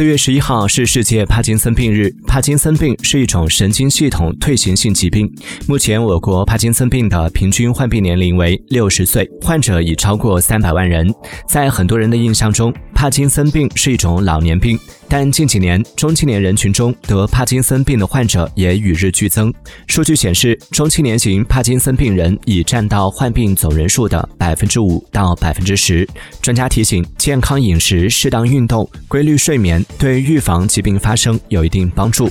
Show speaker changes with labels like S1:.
S1: 四月十一号是世界帕金森病日。帕金森病是一种神经系统退行性疾病。目前，我国帕金森病的平均患病年龄为六十岁，患者已超过三百万人。在很多人的印象中，帕金森病是一种老年病，但近几年中青年人群中得帕金森病的患者也与日俱增。数据显示，中青年型帕金森病人已占到患病总人数的百分之五到百分之十。专家提醒，健康饮食、适当运动、规律睡眠对预防疾病发生有一定帮助。